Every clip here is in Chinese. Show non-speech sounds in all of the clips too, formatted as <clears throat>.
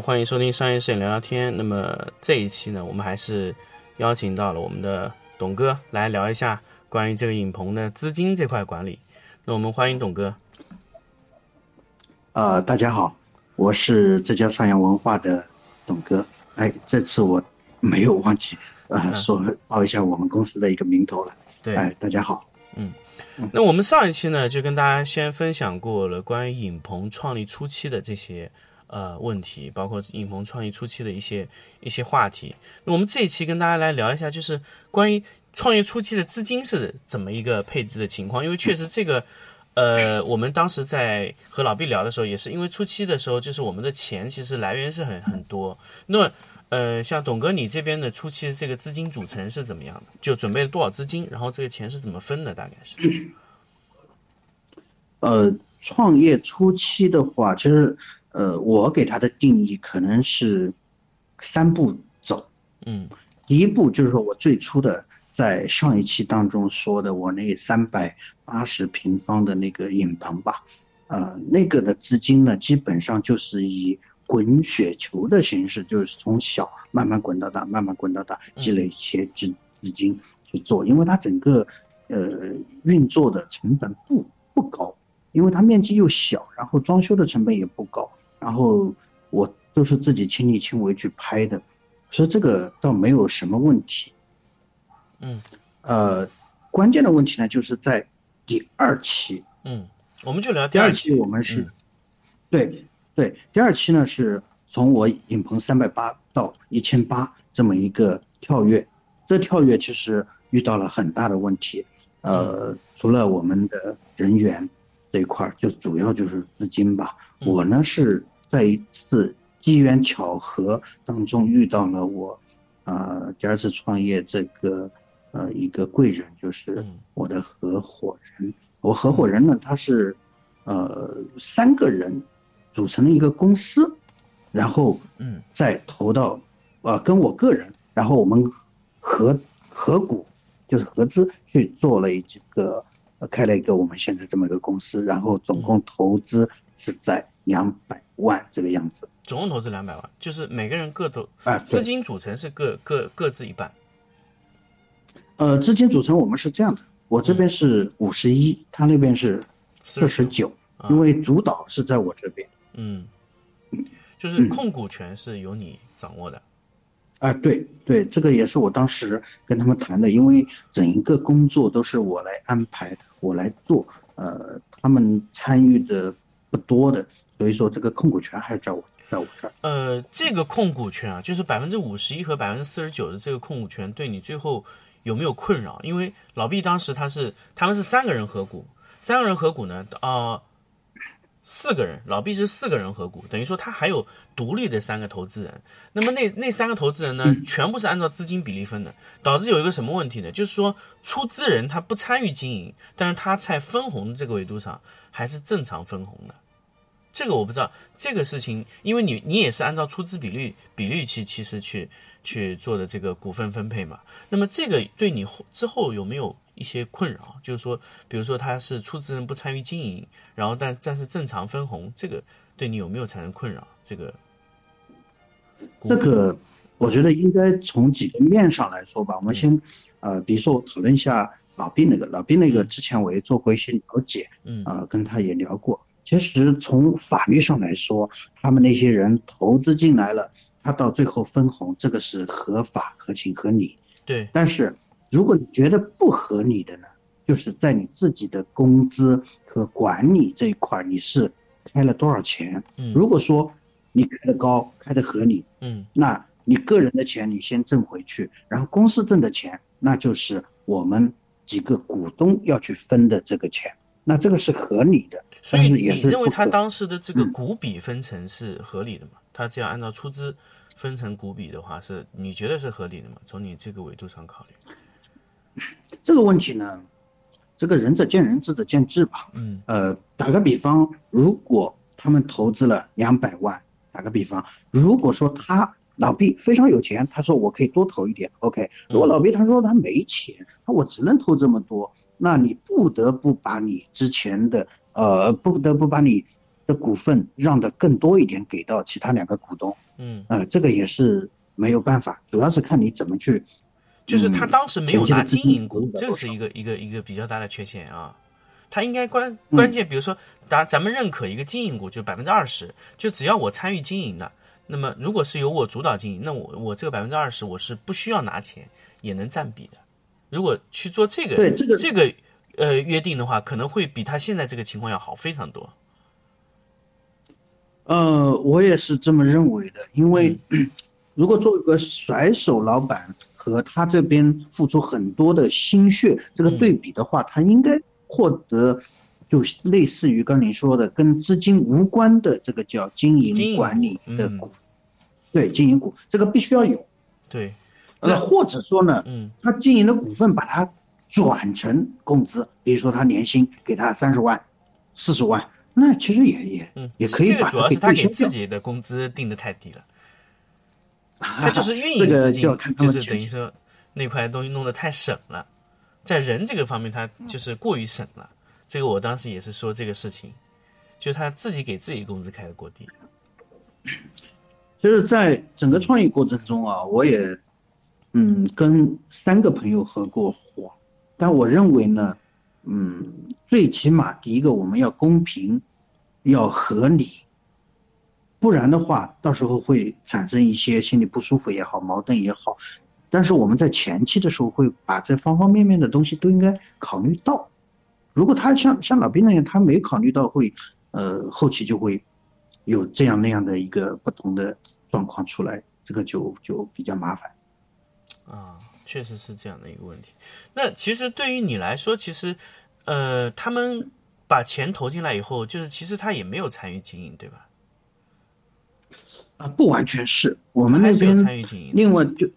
欢迎收听商业摄影聊聊天。那么这一期呢，我们还是邀请到了我们的董哥来聊一下关于这个影棚的资金这块管理。那我们欢迎董哥。呃，大家好，我是浙江上阳文化的董哥。哎，这次我没有忘记呃说报一下我们公司的一个名头了。对，哎，大家好。嗯，那我们上一期呢，就跟大家先分享过了关于影棚创立初期的这些呃问题，包括影棚创业初期的一些一些话题。那我们这一期跟大家来聊一下，就是关于创业初期的资金是怎么一个配置的情况，因为确实这个。呃，我们当时在和老毕聊的时候，也是因为初期的时候，就是我们的钱其实来源是很很多。那，呃，像董哥你这边的初期的这个资金组成是怎么样的？就准备了多少资金？然后这个钱是怎么分的？大概是？呃，创业初期的话，其实呃，我给他的定义可能是三步走。嗯，第一步就是说我最初的。在上一期当中说的，我那三百八十平方的那个影棚吧，呃，那个的资金呢，基本上就是以滚雪球的形式，就是从小慢慢滚到大，慢慢滚到大，积累一些资资金去做，因为它整个呃运作的成本不不高，因为它面积又小，然后装修的成本也不高，然后我都是自己亲力亲为去拍的，所以这个倒没有什么问题。嗯，呃，关键的问题呢，就是在第二期。嗯，我们就聊第二期。我们是，对对，第二期呢是从我影棚三百八到一千八这么一个跳跃。这跳跃其实遇到了很大的问题。呃，除了我们的人员这一块，就主要就是资金吧。我呢是在一次机缘巧合当中遇到了我，呃，第二次创业这个。呃，一个贵人就是我的合伙人。我合伙人呢，他是，呃，三个人组成了一个公司，然后，嗯，再投到，呃，跟我个人，然后我们合合股，就是合资去做了一个，开了一个我们现在这么一个公司，然后总共投资是在两百万这个样子。总共投资两百万，就是每个人各投，啊，资金组成是各各各自一半。呃，资金组成我们是这样的，我这边是五十一，他那边是四十九，因为主导是在我这边。嗯，就是控股权是由你掌握的。啊，对对，这个也是我当时跟他们谈的，因为整一个工作都是我来安排，我来做，呃，他们参与的不多的，所以说这个控股权还是在我在我这儿。呃，这个控股权啊，就是百分之五十一和百分之四十九的这个控股权，对你最后。有没有困扰？因为老毕当时他是他们是三个人合股，三个人合股呢，啊，四个人，老毕是四个人合股，等于说他还有独立的三个投资人。那么那那三个投资人呢，全部是按照资金比例分的，导致有一个什么问题呢？就是说出资人他不参与经营，但是他在分红的这个维度上还是正常分红的。这个我不知道这个事情，因为你你也是按照出资比率比率去其实去。去做的这个股份分配嘛，那么这个对你之后有没有一些困扰？就是说，比如说他是出资人不参与经营，然后但但是正常分红，这个对你有没有产生困扰？这个，这个我觉得应该从几个面上来说吧。我们先，呃，比如说我讨论一下老毕那个，老毕那个之前我也做过一些了解，嗯，啊，跟他也聊过。其实从法律上来说，他们那些人投资进来了。他到最后分红，这个是合法、合情、合理。对。但是，如果你觉得不合理的呢，就是在你自己的工资和管理这一块，你是开了多少钱？嗯。如果说你开的高，开的合理，嗯，那你个人的钱你先挣回去，然后公司挣的钱，那就是我们几个股东要去分的这个钱，那这个是合理的。所以你认为他当时的这个股比分成是合理的吗？他这样按照出资。分成股比的话，是你觉得是合理的吗？从你这个维度上考虑，这个问题呢，这个仁者见仁，智者见智吧。嗯，呃，打个比方，如果他们投资了两百万，打个比方，如果说他老毕非常有钱，他说我可以多投一点，OK。如果老毕他说他没钱，那我只能投这么多，那你不得不把你之前的呃，不得不把你的股份让的更多一点给到其他两个股东，嗯，呃，这个也是没有办法，主要是看你怎么去。就是他当时没有拿经营股这是一个一个一个比较大的缺陷啊。他应该关关键，比如说，咱咱们认可一个经营股，就百分之二十，就只要我参与经营的，那么如果是由我主导经营，那我我这个百分之二十我是不需要拿钱也能占比的。如果去做这个对这个这个呃约定的话，可能会比他现在这个情况要好非常多。呃，我也是这么认为的，因为 <clears throat> 如果做一个甩手老板和他这边付出很多的心血这个对比的话，他应该获得就类似于刚你说的跟资金无关的这个叫经经营营管理股嗯的股，对经营股这个必须要有。对，呃，或者说呢，嗯他经营的股份把它转成工资，比如说他年薪给他三十万、四十万，那其实也也嗯，也可以这个把它给主要是他给。自己的工资定的太低了。他就是运营资金个就要看，他就是们等于说那块东西弄得太省了，在人这个方面他就是过于省了。这个我当时也是说这个事情，就他自己给自己工资开的过低。就是在整个创业过程中啊，我也嗯跟三个朋友合过伙，但我认为呢，嗯，最起码第一个我们要公平，要合理，不然的话，到时候会产生一些心里不舒服也好，矛盾也好。但是我们在前期的时候会把这方方面面的东西都应该考虑到。如果他像像老兵那样，他没考虑到会，呃，后期就会有这样那样的一个不同的状况出来，这个就就比较麻烦。啊，确实是这样的一个问题。那其实对于你来说，其实，呃，他们把钱投进来以后，就是其实他也没有参与经营，对吧？啊，不完全是我们那还是有边参与经营。另外就，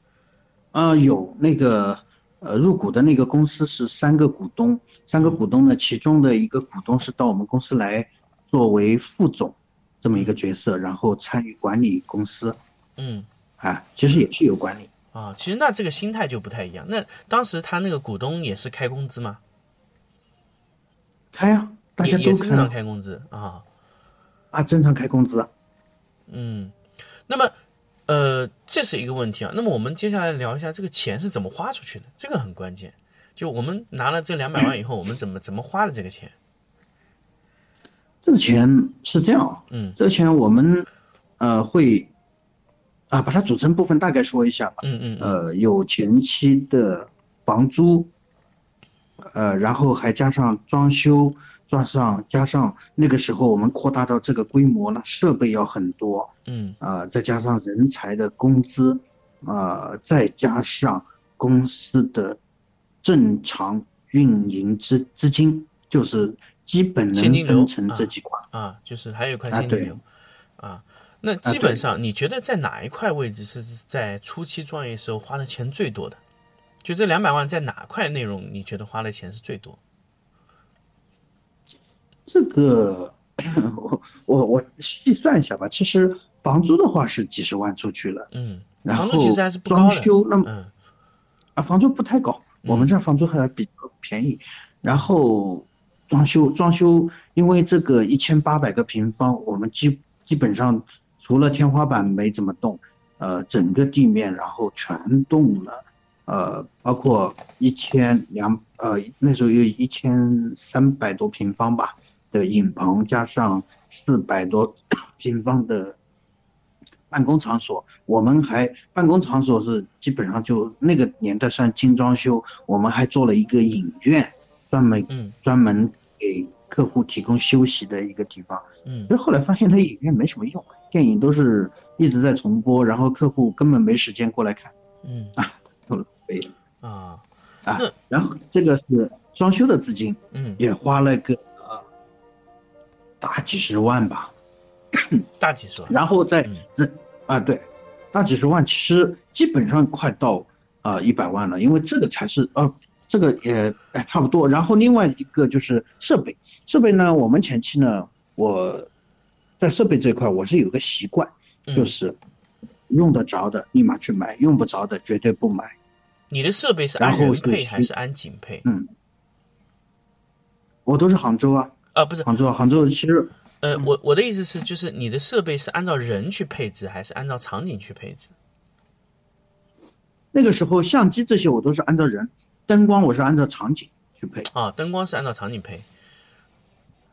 啊、有那个呃入股的那个公司是三个股东，三个股东呢，其中的一个股东是到我们公司来作为副总这么一个角色，然后参与管理公司嗯啊，其实也是有管理。啊，其实那这个心态就不太一样。那当时他那个股东也是开工资吗？开啊，大家也也是正常开工资啊。啊，正常开工资啊。嗯，那么呃，这是一个问题啊。那么我们接下来聊一下这个钱是怎么花出去的，这个很关键。就我们拿了这两百万以后，我们怎么怎么花的这个钱？这个钱是这样啊，嗯这个钱我们呃会啊把它组成部分大概说一下吧。嗯嗯嗯呃，有前期的房租，呃，然后还加上装修，加上加上那个时候我们扩大到这个规模呢，设备要很多，嗯啊、再加上人才的工资，啊、再加上公司的正常运营资资金，就是基本能分成这啊几块。啊，就是还有一块现金流啊。那基本上，你觉得在哪一块位置是在初期创业时候花的钱最多的？就这两百万，在哪块内容你觉得花的钱是最多？这个我我我细算一下吧，其实房租的话是几十万出去了，嗯，然后。装修那么嗯啊，房租不太高，我们这房租还比较便宜。然后装修装修，因为这个一千八百个平方，我们基基本上除了天花板没怎么动，呃，整个地面然后全动了，呃，包括一千两呃那时候有一千三百多平方吧的影棚，加上四百多 <coughs> 平方的办公场所，我们还办公场所是基本上就那个年代算精装修，我们还做了一个影院，专门嗯专门给客户提供休息的一个地方。嗯其实后来发现那影院没什么用，电影都是一直在重播，然后客户根本没时间过来看，嗯都浪费了啊啊。然后这个是装修的资金，嗯，也花了个呃大几十万吧。大几十万。然后在嗯这啊，对，大几十万，其实基本上快到啊一百万了，因为这个才是啊，这个也哎差不多。然后另外一个就是设备，设备呢，我们前期呢，我在设备这块我是有个习惯，嗯就是用得着的立马去买，用不着的绝对不买。你的设备是按然后是人配还是安景配？嗯，我都是杭州啊，啊，不是，杭州啊，杭州其实呃，我我的意思是，就是你的设备是按照人去配置，还是按照场景去配置？那个时候相机这些我都是按照人，灯光我是按照场景去配。啊，灯光是按照场景配。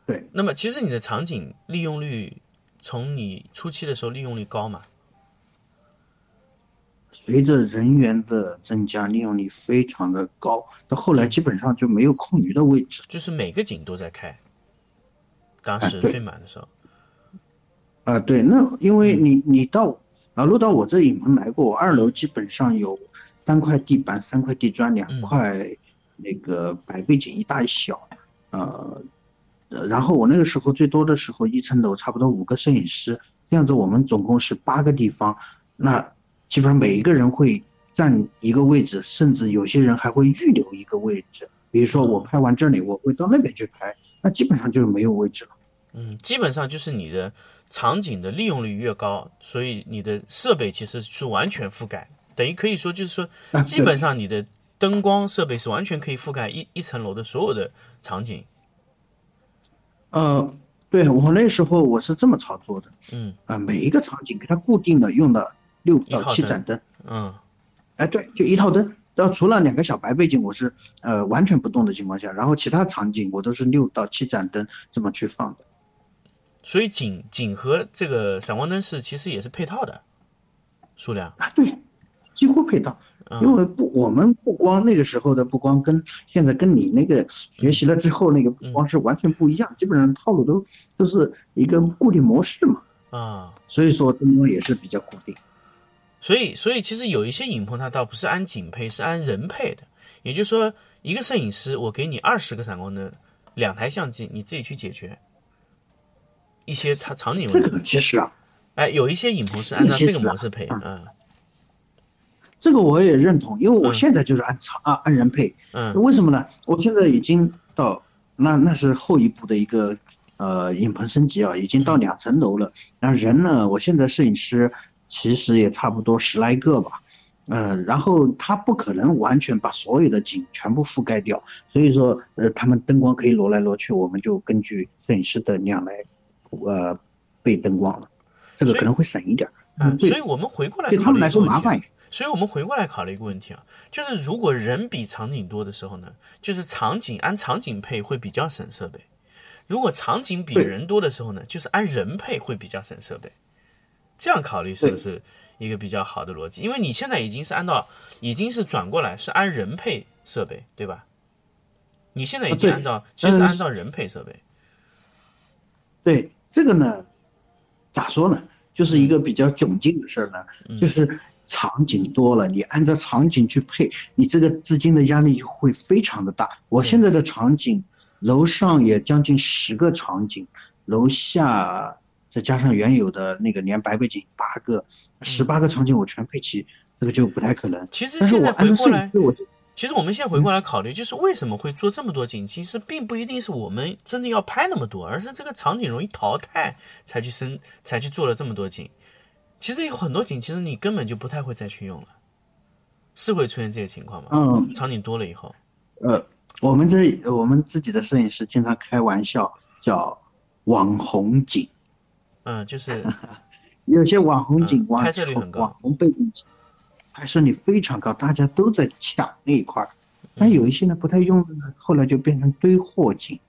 对。那么其实你的场景利用率，从你初期的时候利用率高嘛？随着人员的增加，利用率非常的高。到后来基本上就没有空余的位置，就是每个景都在开。当时最满的时候。啊，对，那因为你你到啊，落到我这影棚来过，我二楼基本上有三块地板、三块地砖、两块那个白背景，一大一小，呃，然后我那个时候最多的时候，一层楼差不多五个摄影师，这样子我们总共是八个地方，那。基本上每一个人会占一个位置，甚至有些人还会预留一个位置。比如说我拍完这里，我会到那边去拍，那基本上就是没有位置了。嗯，基本上就是你的场景的利用率越高，所以你的设备其实是完全覆盖，等于可以说就是说，基本上你的灯光设备是完全可以覆盖一一层楼的所有的场景。呃，对我那时候我是这么操作的。嗯啊，每一个场景给它固定的用的。六到七盏灯，嗯，哎，对，就一套灯。然后除了两个小白背景，我是呃完全不动的情况下，然后其他场景我都是六到七盏灯这么去放的。所以景景和这个闪光灯是其实也是配套的数量啊，对，几乎配套。因为不，我们不光那个时候的不光跟现在跟你那个学习了之后那个不光是完全不一样，基本上套路都都是一个固定模式嘛。啊，所以说灯光也是比较固定。所以，所以其实有一些影棚，它倒不是按景配，是按人配的。也就是说，一个摄影师，我给你二十个闪光灯，两台相机，你自己去解决一些它场景问题。这个其实啊，哎，有一些影棚是按照这个模式配，嗯。这个我也认同，因为我现在就是按场啊按人配。嗯。为什么呢？我现在已经到那那是后一步的一个呃影棚升级啊，已经到两层楼了。那人呢？我现在摄影师。其实也差不多十来个吧，嗯，然后他不可能完全把所有的景全部覆盖掉，所以说，呃，他们灯光可以挪来挪去，我们就根据摄影师的量来，呃，备灯光了，这个可能会省一点。嗯，所以我们回过来对他们来说麻烦。所以我们回过来考虑一个问题啊，就是如果人比场景多的时候呢，就是场景按场景配会比较省设备；如果场景比人多的时候呢，就是按人配会比较省设备。这样考虑是不是一个比较好的逻辑？因为你现在已经是按照，已经是转过来是按人配设备，对吧？你现在已经按照，其实按照人配设备。对这个呢，咋说呢？就是一个比较窘境的事儿呢，就是场景多了，你按照场景去配，你这个资金的压力就会非常的大。我现在的场景，楼上也将近十个场景，楼下。再加上原有的那个连白背景八个、十八个场景我全配齐，这个就不太可能。其实现在回过来，其实我们现在回过来考虑，就是为什么会做这么多景？其实并不一定是我们真的要拍那么多，而是这个场景容易淘汰才去生才去做了这么多景。其实有很多景，其实你根本就不太会再去用了，是会出现这些情况吗？嗯，场景多了以后，呃，我们这我们自己的摄影师经常开玩笑叫网红景。嗯，就是 <laughs> 有些网红景、网网红背景景，拍摄率非常高，大家都在抢那一块儿。但有一些呢不太用的呢，后来就变成堆货景。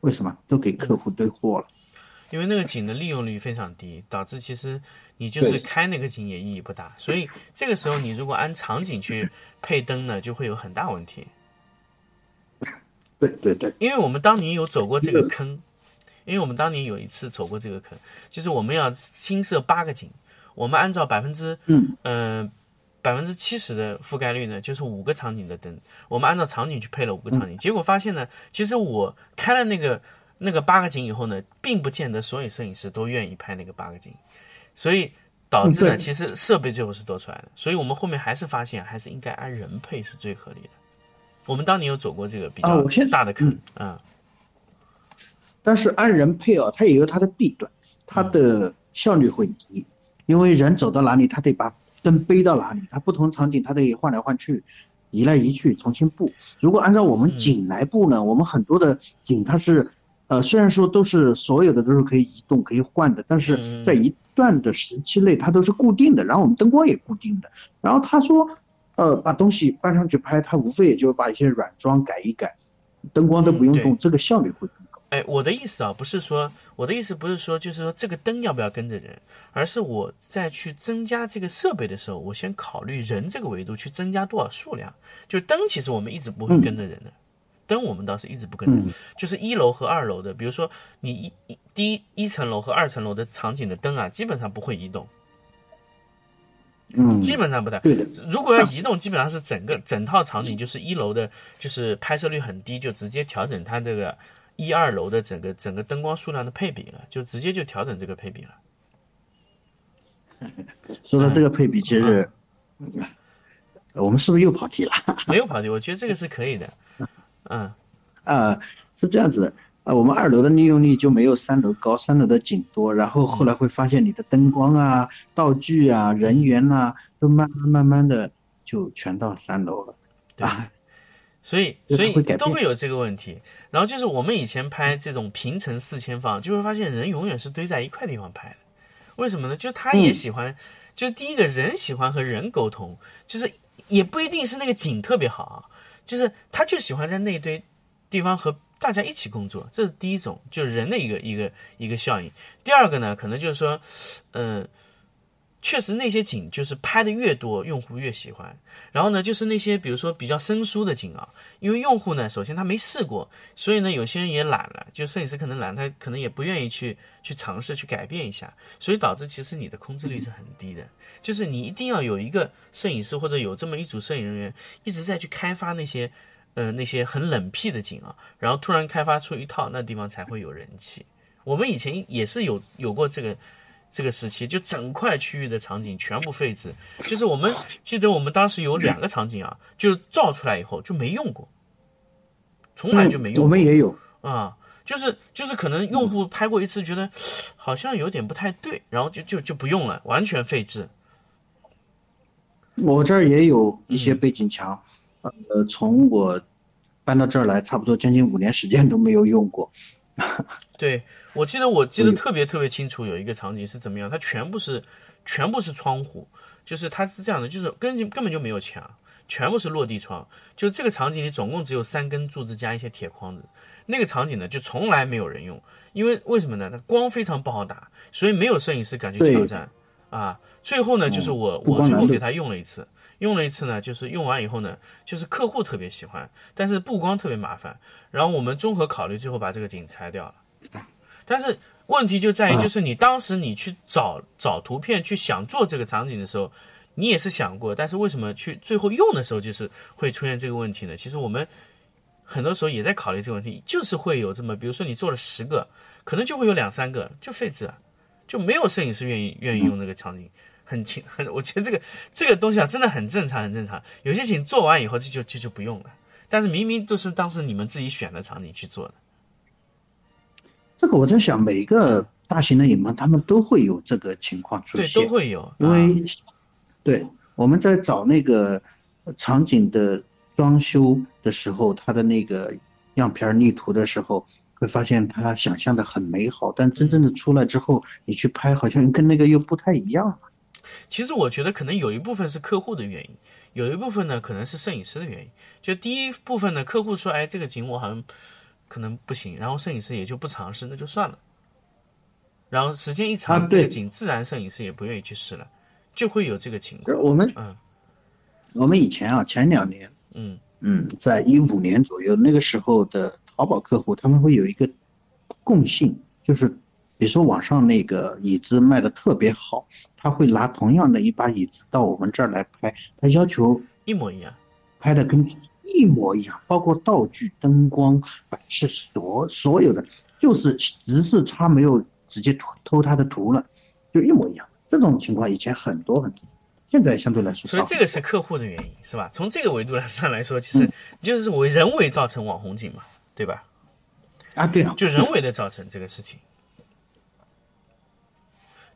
为什么？都给客户堆货了。因为那个景的利用率非常低，导致其实你就是开那个景也意义不大。所以这个时候你如果按场景去配灯呢，就会有很大问题。<laughs> 对对对，因为我们当年有走过这个坑。因为我们当年有一次走过这个坑，就是我们要新设八个景，我们按照百分之嗯。嗯百分之七十的覆盖率呢，就是五个场景的灯，我们按照场景去配了五个场景，结果发现呢，其实我开了那个那个八个景以后呢，并不见得所有摄影师都愿意拍那个八个景，所以导致呢，其实设备最后是多出来的，所以我们后面还是发现还是应该按人配是最合理的。我们当年有走过这个比较大的坑啊。但是按人配哦，它也有它的弊端，它的效率会低，因为人走到哪里，他得把灯背到哪里，他不同场景他得换来换去，移来移去重新布。如果按照我们景来布呢，我们很多的景它是，呃，虽然说都是所有的都是可以移动、可以换的，但嗯是在一段的时期内它都是固定的，然后我们灯光也固定的。然后他说，呃，把东西搬上去拍，他无非也就是把一些软装改一改，灯光都不用嗯动，这个效率会更高。哎，我的意思啊，不是说我的意思不是说就是说这个灯要不要跟着人，而是我在去增加这个设备的时候，我先考虑人这个维度去增加多少数量。就是灯其实我们一直不会跟着人的，灯我们倒是一直不跟着，嗯就是一楼和二楼的，比如说你一一第一一层楼和二层楼的场景的灯啊，基本上不会移动，嗯，基本上不太。对的，如果要移动，基本上是整个整套场景，就是一楼的，就是拍摄率很低，就直接调整它这个一二楼的整个整个灯光数量的配比了，就直接就调整这个配比了。<laughs> 说到这个配比，其实、呃我们是不是又跑题了？<laughs> 没有跑题，我觉得这个是可以的。嗯，啊，是这样子的，啊，我们二楼的利用率就没有三楼高，三楼的景多，然后后来会发现你的灯光啊、道具啊、人员呐、都慢慢慢慢的就全到三楼了。对啊，所以所以都会有这个问题。然后就是我们以前拍这种平层四千方，就会发现人永远是堆在一块地方拍的。为什么呢？就他也嗯喜欢，就是第一个人喜欢和人沟通，就是也不一定是那个景特别好啊，就是他就喜欢在那堆地方和大家一起工作，这是第一种，就是人的一个一个一个效应。第二个呢，可能就是说，嗯、确实那些景就是拍的越多，用户越喜欢。然后呢，就是那些比如说比较生疏的景啊，因为用户呢，首先他没试过，所以呢，有些人也懒了，就摄影师可能懒，他可能也不愿意去去尝试去改变一下，所以导致其实你的控制率是很低的。就是你一定要有一个摄影师或者有这么一组摄影人员一直在去开发那些呃那些很冷僻的景啊，然后突然开发出一套，那地方才会有人气。我们以前也是有有过这个这个时期，就整块区域的场景全部废置。就是我们记得我们当时有两个场景啊，就造出来以后就没用过，从来就没用过。我们也有，啊，就是就是可能用户拍过一次，觉得好像有点不太对，然后就就就不用了，完全废置。我这儿也有一些背景墙，呃，从我搬到这儿来，差不多将近五年时间都没有用过。对我记得我记得特别特别清楚，有一个场景是怎么样，它全部是全部是窗户，就是它是这样的，就是根本根本就没有墙，全部是落地窗。就这个场景里总共只有三根柱子加一些铁框子，那个场景呢就从来没有人用，因为为什么呢？它光非常不好打，所以没有摄影师敢去挑战啊。最后呢，就是我我最后给他用了一次。用了一次呢，就是用完以后呢，就是客户特别喜欢，但是布光特别麻烦。然后我们综合考虑，最后把这个景拆掉了。但是问题就在于，就是你当时你去找找图片去想做这个场景的时候，你也是想过，但是为什么去最后用的时候就是会出现这个问题呢？其实我们很多时候也在考虑这个问题，就是会有这么，比如说你做了十个，可能就会有两三个就废置了，就没有摄影师愿意愿意用那个场景。很轻很，我觉得这个 <laughs> 这个东西啊，真的很正常，很正常。有些景做完以后就就就就不用了，但是明明都是当时你们自己选的场景去做的。这个我在想，每个大型的影棚他们都会有这个情况出对，现，都会有，因为、对我们在找那个场景的装修的时候，它的那个样片立图的时候，会发现他想象的很美好，但真正的出来之后，你去拍好像跟那个又不太一样。其实我觉得可能有一部分是客户的原因，有一部分呢可能是摄影师的原因。就第一部分呢，客户说，哎，这个景我好像可能不行，然后摄影师也就不尝试，那就算了。然后时间一长，这个景自然摄影师也不愿意去试了，就会有这个情况。我们嗯我们以前啊，前两年，嗯嗯，在一五年左右，那个时候的淘宝客户他们会有一个共性，就是比如说网上那个椅子卖的特别好，他会拿同样的一把椅子到我们这儿来拍，他要求一模一样。拍的跟一模一样，包括道具、灯光、摆设，所所有的，就是只是他没有直接偷偷他的图了，就一模一样。这种情况以前很多很多，现在相对来说少。所以这个是客户的原因，是吧？从这个维度上来说，其嗯实就是为人为造成网红景嘛，对吧？啊，对啊，就人为的造成这个事情。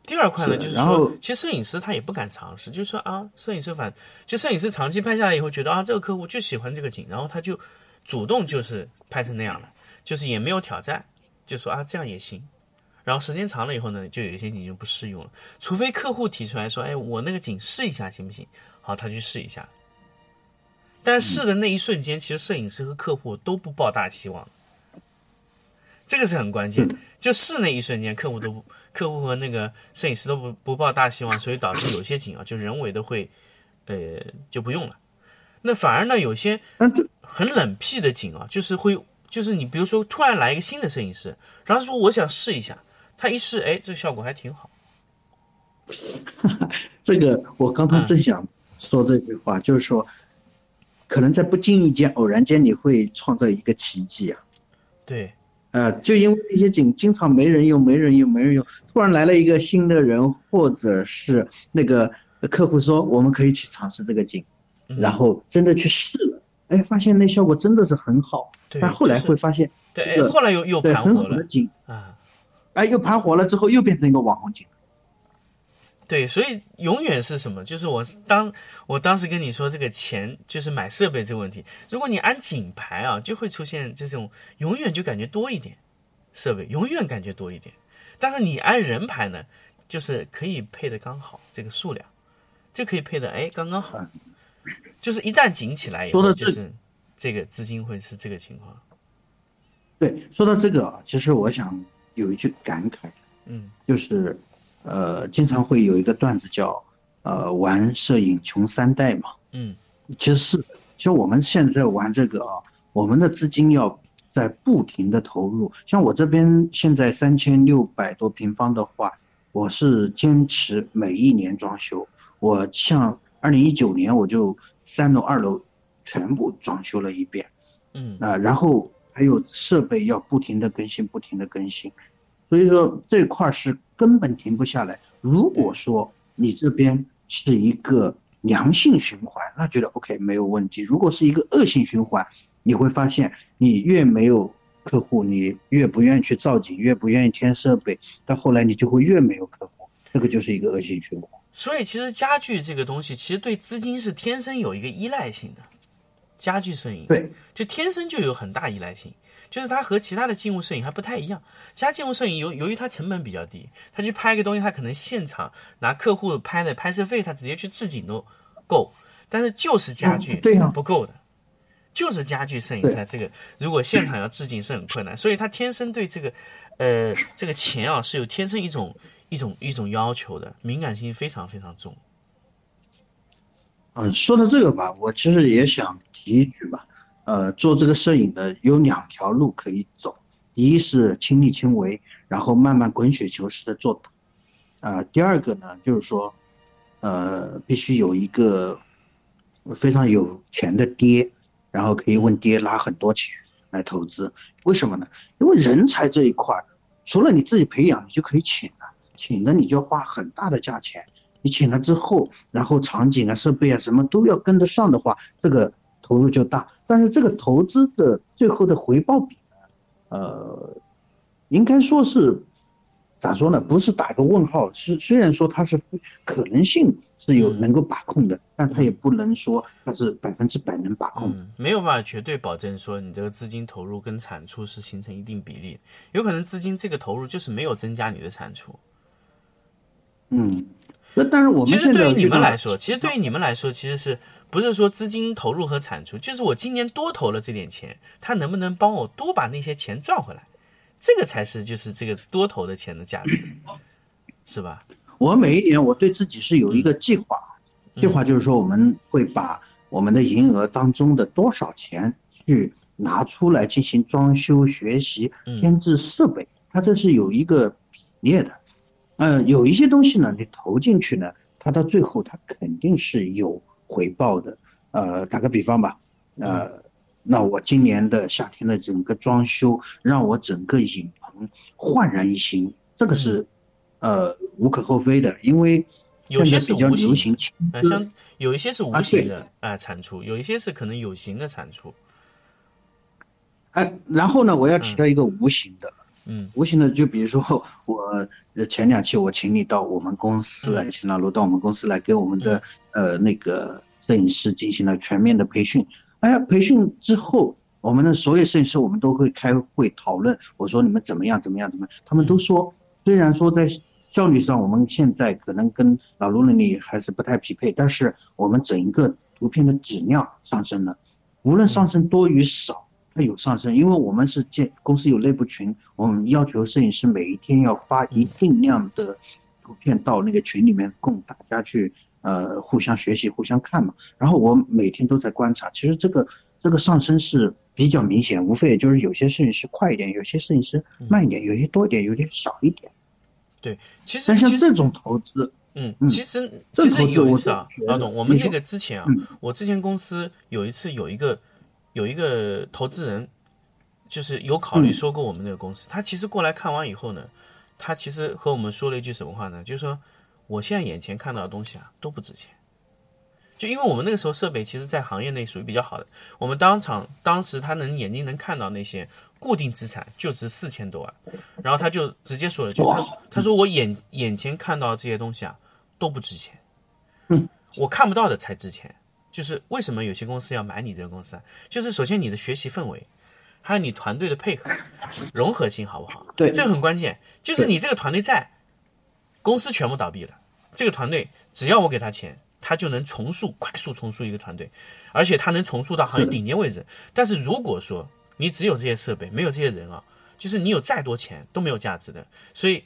第二块呢，就是说，其实摄影师他也不敢尝试，就是说啊，摄影师反就摄影师长期拍下来以后，觉得啊，这个客户就喜欢这个景，然后他就主动就是拍成那样了，就是也没有挑战就说啊这样也行。然后时间长了以后呢，就有一些景就不适用了，除非客户提出来说，哎，我那个景试一下行不行？好，他去试一下。但试的那一瞬间，其实摄影师和客户都不抱大希望，这个是很关键。就试那一瞬间，客户都不，客户和那个摄影师都不不抱大希望，所以导致有些景啊，就人为的会，呃，就不用了。那反而呢，有些很冷僻的景啊，就是会，就是你比如说突然来一个新的摄影师，然后说我想试一下。他一试，哎，这个效果还挺好。<laughs> 这个我刚刚正想说这句话，就是说，可能在不经意间、偶然间，你会创造一个奇迹啊。对。呃，就因为那些景经常没人用、没人用、没人用，突然来了一个新的人，或者是那个客户说我们可以去尝试这个景，然后真的去试了，哎，发现那效果真的是很好。但后来会发现，对，后来又又对很好的景啊。哎，又盘活了之后，又变成一个网红景。对，所以永远是什么？就是我当我当时跟你说这个钱，就是买设备这个问题。如果你按紧排啊，就会出现这种永远就感觉多一点设备，永远感觉多一点。但是你按人排呢，就是可以配的刚好这个数量，就可以配的哎刚刚好。就是一旦紧起来以后，就是这个资金会是这个情况。对，说到这个啊，其实我想。有一句感慨，嗯，就是，呃，经常会有一个段子叫，呃，玩摄影穷三代嘛，嗯，其实是，其实我们现在玩这个啊，我们的资金要在不停的投入，像我这边现在三千六百多平方的话，我是坚持每一年装修，我像二零一九年我就三楼二楼全部装修了一遍，嗯，啊，然后。还有设备要不停的更新，不停的更新，所以说这块是根本停不下来。如果说你这边是一个良性循环，那觉得 OK 没有问题。如果是一个恶性循环，你会发现你越没有客户，你越不愿意去造景，越不愿意添设备，到后来你就会越没有客户，这个就是一个恶性循环。所以其实家具这个东西，其实对资金是天生有一个依赖性的。家具摄影对，就天生就有很大依赖性，就是它和其他的静物摄影还不太一样。其他静物摄影由由于它成本比较低，他去拍一个东西，他可能现场拿客户拍的拍摄费，他直接去置景都够。但是就是家具对不够的，就是家具摄影它这个如果现场要置景是很困难，所以他天生对这个呃这个钱啊是有天生一种一种一种要求的，敏感性非常非常重。嗯，说到这个吧，我其实也想提一句吧。呃，做这个摄影的有两条路可以走，第一是亲力亲为，然后慢慢滚雪球式的做。啊，第二个呢，就是说，呃，必须有一个非常有钱的爹，然后可以问爹拿很多钱来投资。为什么呢？因为人才这一块，除了你自己培养，你就可以请了，请了你就要花很大的价钱。你请了之后，然后场景啊、设备啊什么都要跟得上的话，这个投入就大。但是这个投资的最后的回报比呢，呃，应该说是咋说呢？不是打个问号。是虽然说它是可能性是有能够把控的，但它也不能说它是百分之百能把控。没有办法绝对保证说你这个资金投入跟产出是形成一定比例，有可能资金这个投入就是没有增加你的产出。嗯。那但是我们其实对于你们来说，其实对于你们来说，其实是不是说资金投入和产出，就是我今年多投了这点钱，它能不能帮我多把那些钱赚回来，这个才是就是这个多投的钱的价值，<coughs> 是吧？我每一年我对自己是有一个计划，计划就是说我们会把我们的营业额当中的多少钱去拿出来进行装修、学习、添置设备，它这是有一个比例的。嗯，有一些东西呢，你投进去呢，它到最后它肯定是有回报的。呃，打个比方吧，呃，那我今年的夏天的整个装修，让我整个影棚焕然一新，这个是呃无可厚非的，因为有些比较流行，呃，像有一些是无形的啊产出，有一些是可能有形的产出。哎，然后呢，我要提到一个无形的。嗯，无形的，就比如说 <laughs> 我前两期我请你到我们公司来，请老罗到我们公司来给我们的呃那个摄影师进行了全面的培训。哎呀，培训之后我们的所有摄影师我们都会开会讨论，我说你们怎么样怎么样怎么样，他们都说虽然说在效率上我们现在可能跟老罗那里还是不太匹配，但是我们整一个图片的质量上升了，无论上升多与少，它有上升，因为我们是建公司有内部群，我们要求摄影师每一天要发一定量的图片到那个群里面供大家去。呃，互相学习，互相看嘛。然后我每天都在观察，其实这个这个上升是比较明显，无非也就是有些摄影师快一点，有些摄影师慢一点，有些多一点，有些少一点。对，其实但像这种投资，嗯，其实其实有一次啊，老总，我们那个之前啊，我之前公司有一次有一个有一个投资人，就是有考虑收购我们那个公司，他其实过来看完以后呢，他其实和我们说了一句什么话呢？就是说。我现在眼前看到的东西啊都不值钱，就因为我们那个时候设备其实，在行业内属于比较好的。我们当场当时他能眼睛能看到那些固定资产就值四千多万，然后他就直接说了句，他说他说我眼眼前看到这些东西啊都不值钱，我看不到的才值钱。就是为什么有些公司要买你这个公司啊？就是首先你的学习氛围，还有你团队的配合融合性好不好？对，这个很关键。就是你这个团队在。公司全部倒闭了，这个团队只要我给他钱，他就能重塑、快速重塑一个团队，而且他能重塑到行业顶尖位置。但是如果说你只有这些设备，没有这些人啊，就是你有再多钱都没有价值的。所以，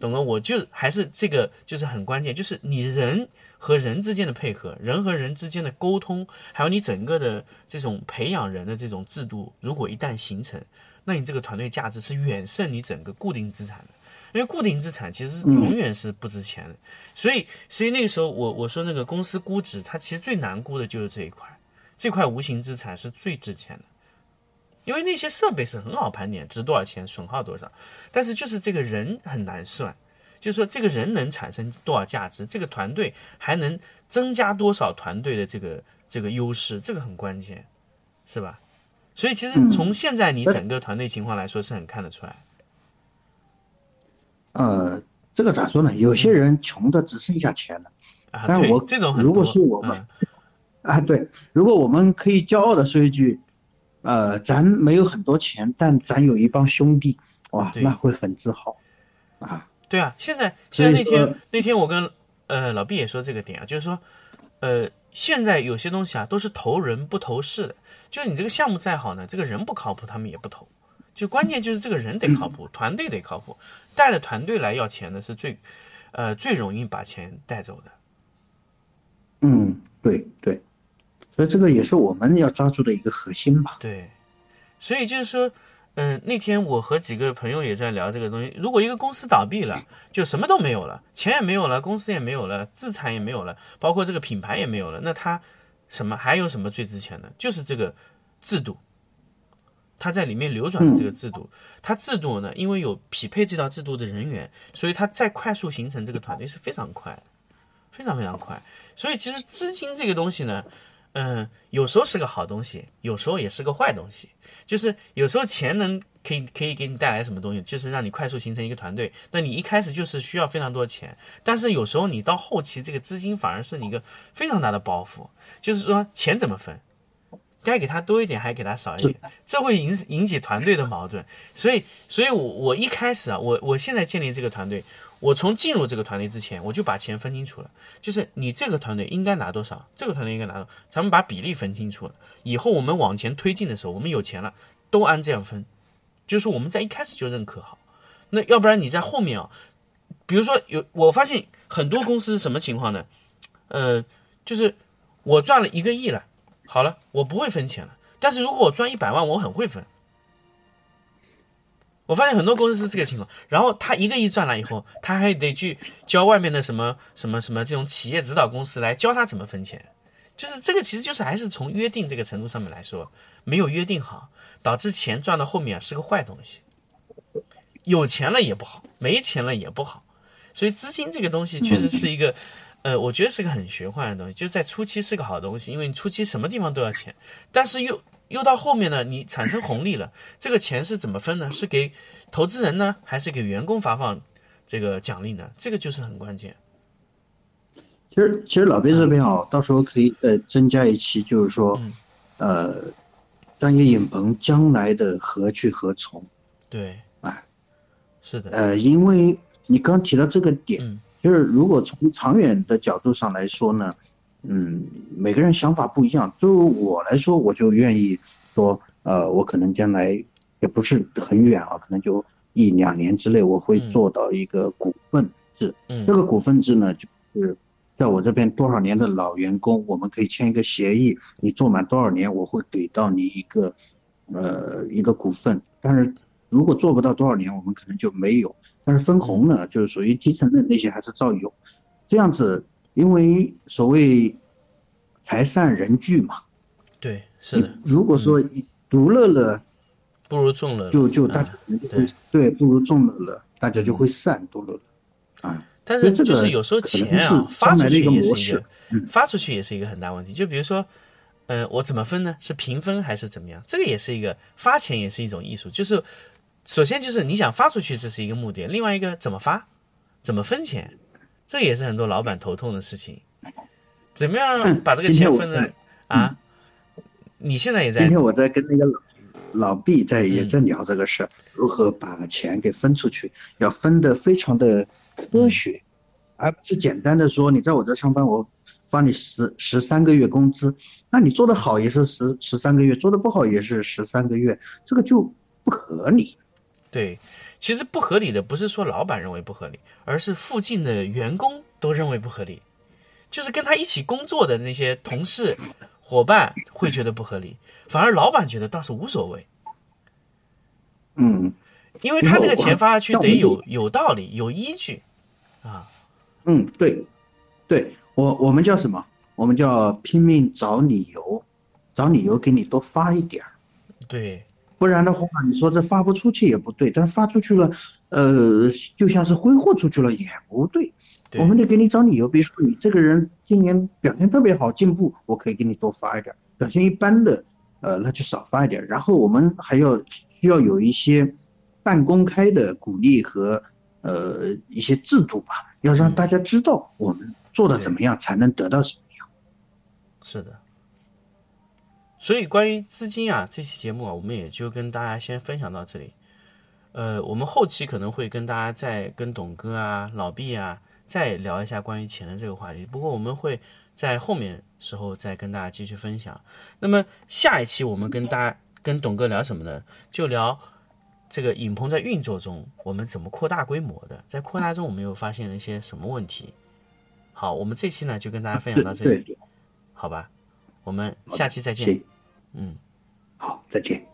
懂了，我就还是这个就是很关键，就是你人和人之间的配合，人和人之间的沟通，还有你整个的这种培养人的这种制度，如果一旦形成，那你这个团队价值是远胜你整个固定资产的。因为固定资产其实永远是不值钱的，所以所以那个时候我我说那个公司估值，它其实最难估的就是这一块，这块无形资产是最值钱的，因为那些设备是很好盘点，值多少钱，损耗多少，但是就是这个人很难算，就是说这个人能产生多少价值，这个团队还能增加多少团队的这个这个优势，这个很关键，是吧？所以其实从现在你整个团队情况来说是很看得出来。呃，这个咋说呢？有些人穷的只剩下钱了，但是我这种如果是我们啊，对，如果我们可以骄傲的说一句，呃，咱没有很多钱，但咱有一帮兄弟，哇，那会很自豪啊。对啊，现在现在那天那天我跟呃老毕也说这个点啊，就是说，呃，现在有些东西啊都是投人不投事的，就是你这个项目再好呢，这个人不靠谱，他们也不投。就关键就是这个人得靠谱，<laughs> 团队得靠谱，带着团队来要钱的是最，呃，最容易把钱带走的。嗯，对对，所以这个也是我们要抓住的一个核心吧。对，所以就是说，嗯，那天我和几个朋友也在聊这个东西。如果一个公司倒闭了，就什么都没有了，钱也没有了，公司也没有了，资产也没有了，包括这个品牌也没有了，那它什么还有什么最值钱的？就是这个制度。它在里面流转的这个制度，它制度呢，因为有匹配这套制度的人员，所以它再快速形成这个团队是非常快的，非常非常快。所以其实资金这个东西呢，嗯，有时候是个好东西，有时候也是个坏东西。就是有时候钱能可以可以给你带来什么东西，就是让你快速形成一个团队。那你一开始就是需要非常多钱，但是有时候你到后期这个资金反而是你一个非常大的包袱。就是说钱怎么分？该给他多一点，还给他少一点，这会引引起团队的矛盾。所以，所以我我一开始啊，我我现在建立这个团队，我从进入这个团队之前，我就把钱分清楚了。就是你这个团队应该拿多少，这个团队应该拿多少，咱们把比例分清楚了。以后我们往前推进的时候，我们有钱了，都按这样分。就是我们在一开始就认可好。那要不然你在后面啊，比如说有我发现很多公司什么情况呢？呃，就是我赚了一个亿了。好了，我不会分钱了。但是如果我赚一百万，我很会分。我发现很多公司是这个情况，然后他一个亿赚了以后，他还得去教外面的什么什么什么这种企业指导公司来教他怎么分钱。就是这个，其实就是还是从约定这个程度上面来说，没有约定好，导致钱赚到后面是个坏东西。有钱了也不好，没钱了也不好。所以资金这个东西确实是一个。呃，我觉得是个很玄幻的东西，就在初期是个好东西，因为你初期什么地方都要钱，但是又又到后面呢，你产生红利了，这个钱是怎么分呢？是给投资人呢，还是给员工发放这个奖励呢？这个就是很关键。其实，其实老毕这边啊，到时候可以呃增加一期，就是说，呃，商业影棚将来的何去何从？对，啊，是的，呃，因为你刚提到这个点，嗯就是如果从长远的角度上来说呢，嗯，每个人想法不一样。就我来说，我就愿意说，呃，我可能将来也不是很远啊，可能就一两年之内，我会嗯做到一个股份制。嗯这个股份制呢，就是在我这边多少年的老员工，我们可以签一个协议，你做满多少年，我会给到你一个，呃，一个股份。但是如果做不到多少年，我们可能就没有。但是分红呢，就是属于基层的那些还是照有。这样子，因为所谓财散人聚嘛，对，是的，如果说一独乐乐，不如众乐乐。就就大家就会对，不如众乐乐，大家就会散独乐乐。啊，但是这个就是有时候钱啊是发出去也是一个，发出去也是一个很大问题。就比如说，呃，我怎么分呢？是平分还是怎么样？这个也是一个发钱也是一种艺术。就是首先就是你想发出去，这是一个目的；另外一个怎么发，怎么分钱，这也是很多老板头痛的事情。怎么样把这个钱分在在啊？你现在也在今天我在跟那个老老毕在也嗯在聊这个事儿，如何把钱给分出去，要分的非常的科学，而不是简单的说你在我这上班，我发你十十三个月工资，那你做的好也是十十三个月，做的不好也是十三个月，这个就不合理。对，其实不合理的不是说老板认为不合理，而是附近的员工都认为不合理，就是跟他一起工作的那些同事、伙伴会觉得不合理，反而老板觉得倒是无所谓，嗯因为他这个钱发下去得有有道理、有依据啊。嗯，对，对我我们叫什么？我们叫拼命找理由，找理由给你多发一点儿。对，不然的话，你说这发不出去也不对，但是发出去了，呃，就像是挥霍出去了也不对。对我们得给你找理由，比如说你这个人今年表现特别好，进步，我可以给你多发一点；表现一般的，呃，那就少发一点。然后我们还要需要有一些半公开的鼓励和呃一些制度吧，要让大家知道我们做的怎么样才能得到什么样。是的。所以关于资金啊，这期节目啊，我们也就跟大家先分享到这里。呃，我们后期可能会跟大家再跟董哥啊、老毕啊再聊一下关于钱的这个话题。不过我们会在后面时候再跟大家继续分享。那么下一期我们跟大家跟董哥聊什么呢？就聊这个影棚在运作中我们怎么扩大规模的，在扩大中我们又发现了一些什么问题。好，我们这期呢就跟大家分享到这里，好吧？我们下期再见。嗯，好，再见。